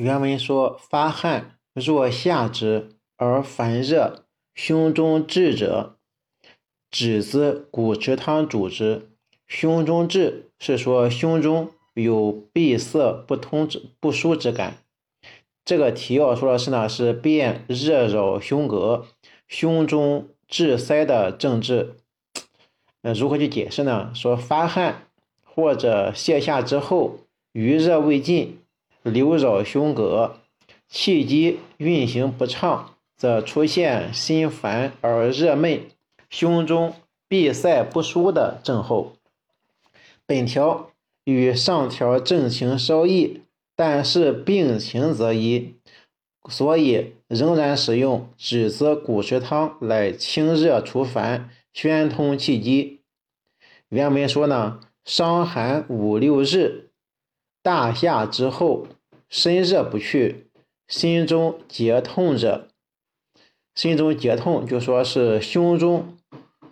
原文说：“发汗若下之而烦热，胸中滞者，止之骨池汤主之。”胸中滞是说胸中有闭塞不通之不舒之感。这个提要说的是呢，是便热扰胸膈、胸中滞塞的症治。那如何去解释呢？说发汗或者泻下之后，余热未尽，流扰胸膈，气机运行不畅，则出现心烦而热闷、胸中闭塞不舒的症候。本条与上条症情稍异，但是病情则一，所以仍然使用栀子骨池汤来清热除烦。宣通气机。原文说呢，伤寒五六日，大夏之后，身热不去，心中结痛者，心中结痛就说是胸中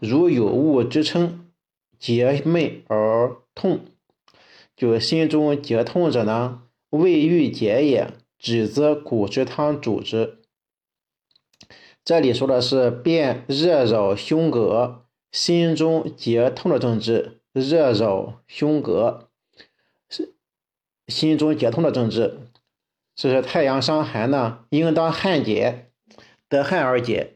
如有物支撑，结闷而痛，就心中结痛者呢，未欲解也，栀子骨之汤主之。这里说的是便热扰胸膈、心中结痛的症治，热扰胸膈。心中结痛的症治。这是太阳伤寒呢，应当汗解，得汗而解。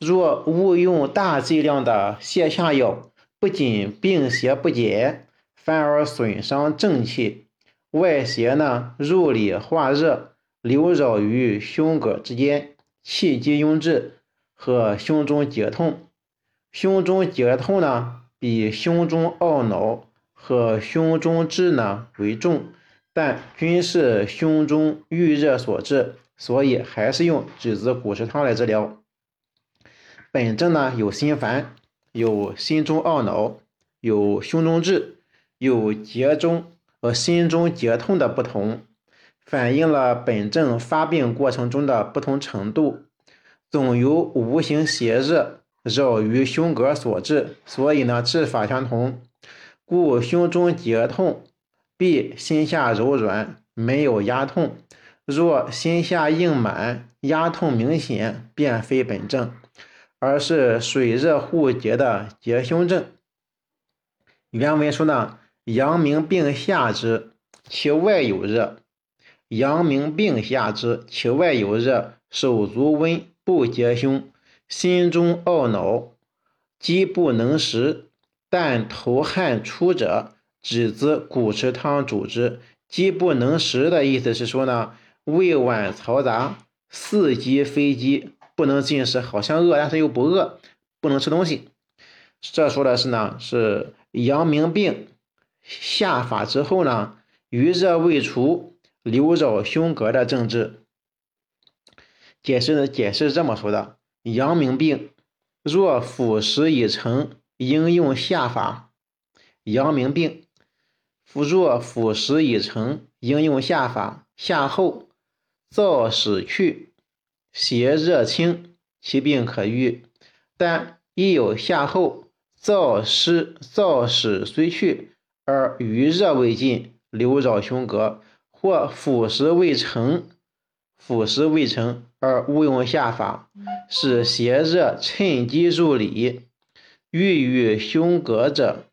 若误用大剂量的泻下药，不仅病邪不解，反而损伤正气，外邪呢入里化热，流扰于胸膈之间。气机壅滞和胸中结痛，胸中结痛呢，比胸中懊恼和胸中滞呢为重，但均是胸中郁热所致，所以还是用栀子骨石汤来治疗。本症呢有心烦，有心中懊恼，有胸中滞，有结中和心中结痛的不同。反映了本症发病过程中的不同程度，总由无形邪热扰于胸膈所致，所以呢治法相同。故胸中结痛，必心下柔软，没有压痛；若心下硬满，压痛明显，便非本症，而是水热互结的结胸症。原文说呢，阳明病下之，其外有热。阳明病下之，其外有热，手足温，不结胸，心中懊恼，饥不能食，但头汗出者，栀子骨池汤主之。饥不能食的意思是说呢，胃脘嘈杂，似饥非饥，不能进食，好像饿，但是又不饿，不能吃东西。这说的是呢，是阳明病下法之后呢，余热未除。流扰胸膈的症治，解释呢解释是这么说的：阳明病若腐蚀已成，应用下法。阳明病若腐蚀已成，应用下法。下后燥使去，邪热清，其病可愈。但亦有下后燥湿燥使虽去，而余热未尽，流扰胸膈。或腐蚀未成，腐蚀未成而误用下法，使邪热趁机入里，郁于胸膈者，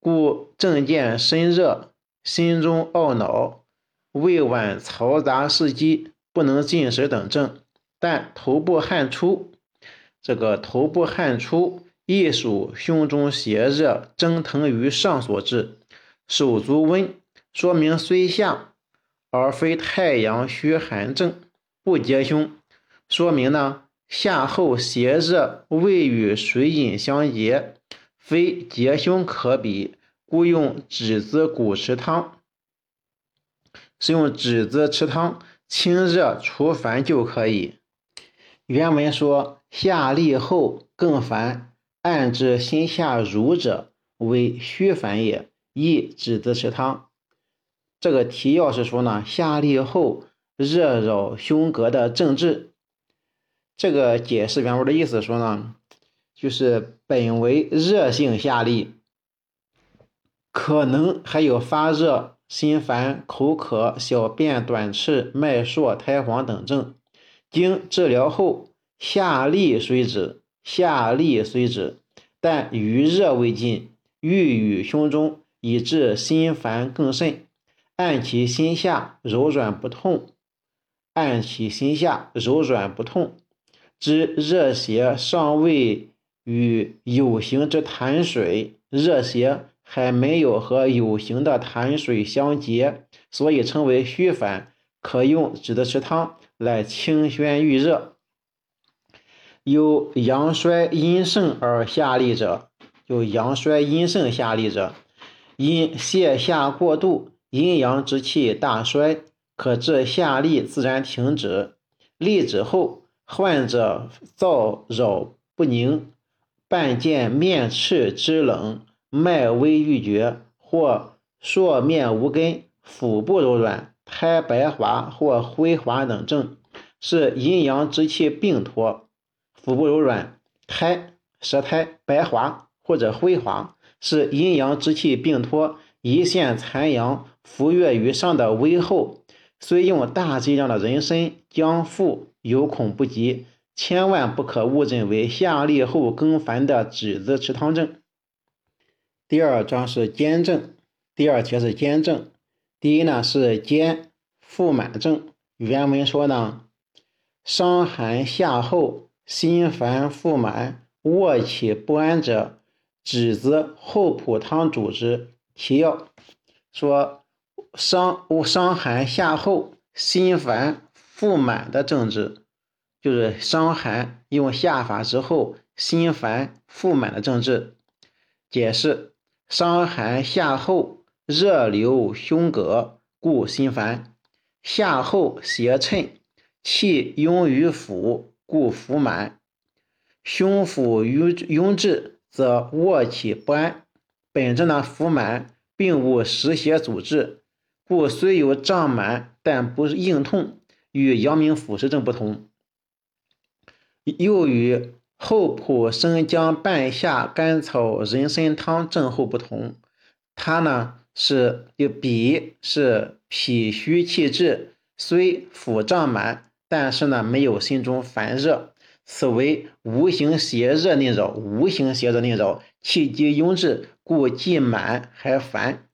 故正见身热，心中懊恼，胃脘嘈杂是积，不能进食等症。但头部汗出，这个头部汗出亦属胸中邪热蒸腾于上所致。手足温，说明虽下。而非太阳虚寒症，不结胸，说明呢夏后邪热未与水饮相结，非结胸可比，故用栀子骨池汤，是用栀子吃汤清热除烦就可以。原文说夏利后更烦，暗知心下濡者为虚烦也，宜栀子池汤。这个提要是说呢，下利后热扰胸膈的症治。这个解释原文的意思说呢，就是本为热性下利，可能还有发热心烦、口渴、小便短赤、脉数、苔黄等症，经治疗后，下利虽止，下利虽止，但余热未尽，郁于胸中，以致心烦更甚。按其心下柔软不痛，按其心下柔软不痛，知热邪尚未与有形之痰水，热邪还没有和有形的痰水相结，所以称为虚烦，可用栀子池汤来清宣预热。有阳衰阴盛而下利者，有阳衰阴盛下利者，因泻下过度。阴阳之气大衰，可致下利自然停止。利止后，患者燥扰不宁，半见面赤肢冷，脉微欲绝，或朔面无根，腹部柔软，苔白滑或灰滑等症，是阴阳之气病脱。腹部柔软、苔、舌苔白滑或者灰滑，是阴阳之气病脱。一线残阳浮越于上的微厚，虽用大剂量的人参将复有恐不及，千万不可误诊为下痢后更烦的栀子池汤症。第二章是兼症，第二节是兼症。第一呢是兼腹满症，原文说呢，伤寒下后，心烦腹满，卧起不安者，栀子厚朴汤主之。其要说，伤伤寒下后，心烦腹满的症治，就是伤寒用下法之后，心烦腹满的症治。解释：伤寒下后，热流胸膈，故心烦；下后邪趁，气壅于腹，故腹满。胸腹壅壅滞，则卧起不安。本质呢，腹满并无实邪阻滞，故虽有胀满，但不硬痛，与阳明腑实症不同。又与厚朴生姜半夏甘草人参汤症候不同，它呢是就比是脾虚气滞，虽腹胀满，但是呢没有心中烦热。此为无形邪热内扰，无形邪热内扰，气机壅滞，故既满还烦。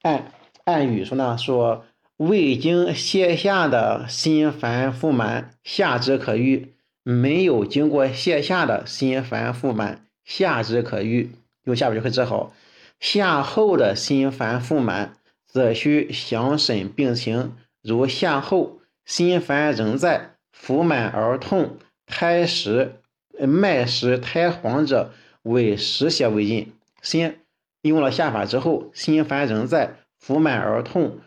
按按语说呢，说未经泻下的心烦腹满，下肢可愈；没有经过泻下的心烦腹满，下之可愈，用下边就可以治好。下后的心烦腹满，则需详审病情，如下后心烦仍在，腹满而痛。苔实、脉实、苔黄者为实邪未尽。先用了下法之后，心烦仍在，腹满而痛，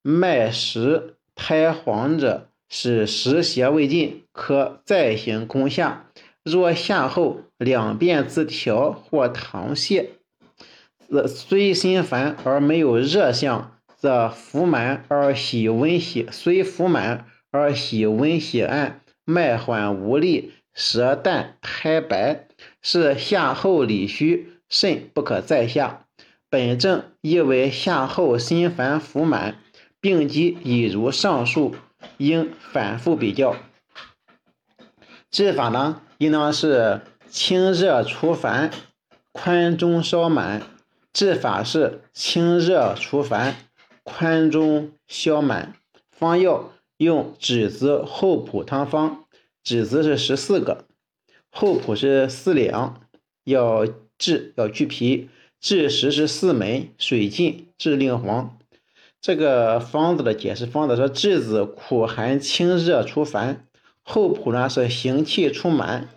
脉实、苔黄者是实邪未尽，可再行攻下。若下后两便自调或溏泻，则虽心烦而没有热象，则腹满而喜温喜，虽腹满而喜温喜暗。脉缓无力，舌淡苔白，是下后里虚，肾不可再下。本症亦为下后心烦腹满，病机已如上述，应反复比较。治法呢，应当是清热除烦，宽中消满。治法是清热除烦，宽中消满。方药。用栀子厚朴汤方，栀子是十四个，厚朴是四两，要治要去皮，治时是四枚，水浸治令黄。这个方子的解释方子说，栀子苦寒清热除烦，厚朴呢是行气除满，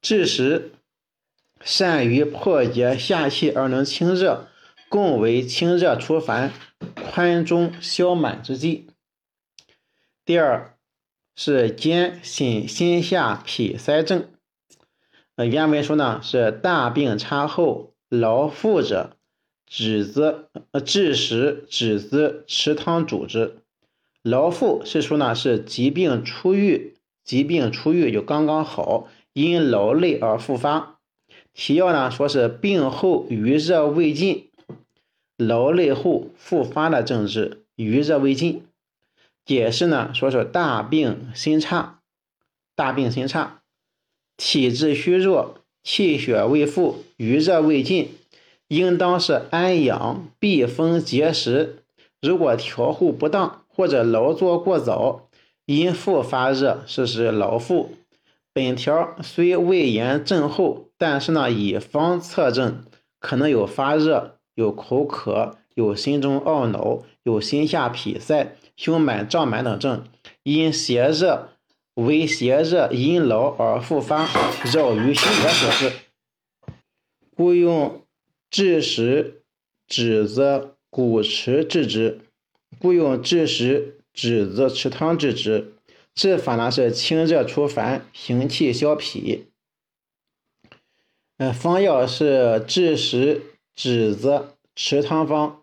枳实善于破结下气而能清热，共为清热除烦、宽中消满之剂。第二是兼心心下痞塞症，呃，原文说呢是大病差后劳复者，栀子呃枳实栀子池汤主之。劳腹是说呢是疾病初愈，疾病初愈就刚刚好，因劳累而复发。提要呢说是病后余热未尽，劳累后复发的症治，余热未尽。解释呢，说是大病心差，大病心差，体质虚弱，气血未复，余热未尽，应当是安养避风节食。如果调护不当或者劳作过早，因复发热，是指劳复。本条虽未言症候，但是呢，以方测证，可能有发热、有口渴、有心中懊恼、有心下痞塞。胸满胀满等症，因邪热为邪热因劳而复发，扰于心者所致，故用枳实、栀子、骨池治之。故用枳实、栀子池汤治之。治法呢是清热除烦，行气消痞。嗯，方药是枳实、栀子池汤方。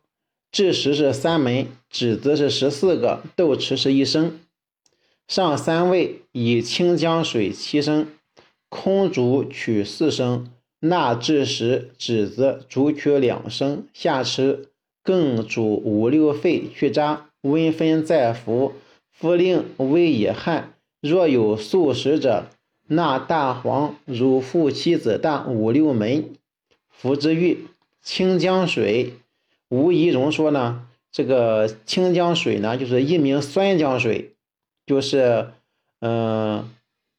枳实是三枚，栀子是十四个，豆豉是一升。上三味，以清江水七升，空煮取四升，纳枳实、栀子煮取两升，下吃。更煮五六沸去渣，温分再服。服令微已汗。若有素食者，纳大黄、乳附七子大五六枚，服之愈。清江水。吴仪荣说呢，这个清江水呢，就是一名酸江水，就是，嗯，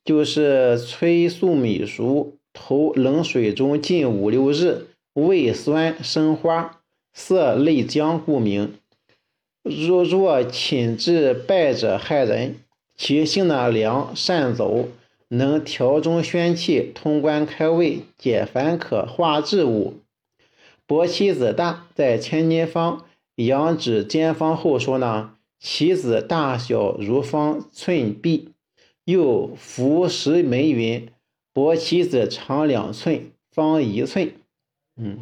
就是催粟米熟，投冷水中浸五六日，味酸生花，色类浆，故名。若若寝至败者害人，其性呢凉，善走，能调中宣气，通关开胃，解烦渴，化滞物。薄其子大，在千金方养指尖方后说呢，其子大小如方寸臂，又服十枚云，薄其子长两寸，方一寸。嗯，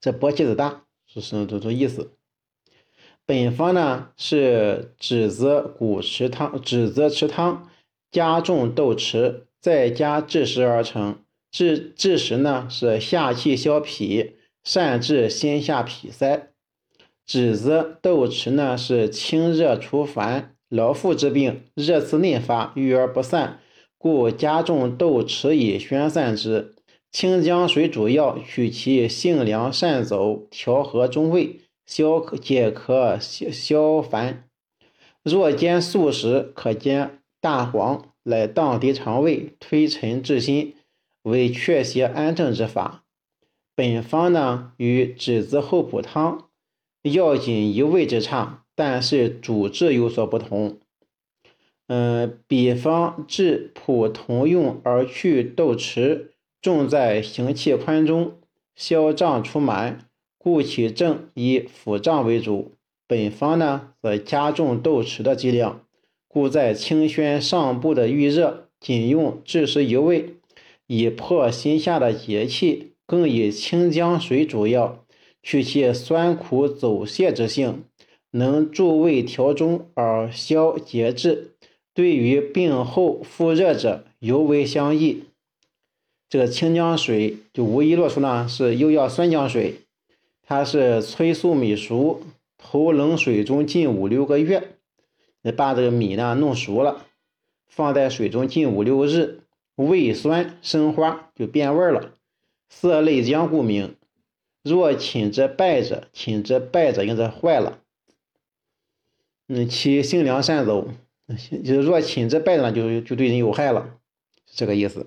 这薄其子大是什么这种意思？本方呢是栀子骨池汤，栀子池汤加重豆豉，再加枳实而成。治治时呢是下气消痞，善治心下痞塞。栀子豆豉呢是清热除烦，劳腹之病，热刺内发，郁而不散，故加重豆豉以宣散之。清江水主要，取其性凉，善走，调和中胃，消解渴消消烦。若煎素食，可煎大黄，来荡涤肠胃，推陈至新。为确邪安正之法，本方呢与栀子厚朴汤药仅一味之差，但是主治有所不同。嗯，比方治普同用而去豆豉，重在行气宽中，消胀除满，故其症以腹胀为主。本方呢则加重豆豉的剂量，故在清宣上部的郁热，仅用枳实一味。以破心下的结气，更以清江水主要，去其酸苦走泄之性，能助胃调中而消结滞，对于病后腹热者尤为相宜。这个清江水就无疑落出呢是又要酸浆水，它是催粟米熟，投冷水中浸五六个月，把这个米呢弄熟了，放在水中浸五六日。味酸生花，就变味了。色类浆，故名。若寝之败者，寝之败者应该坏了。嗯，其性凉善走，就是若亲则拜呢，就就对人有害了，是这个意思。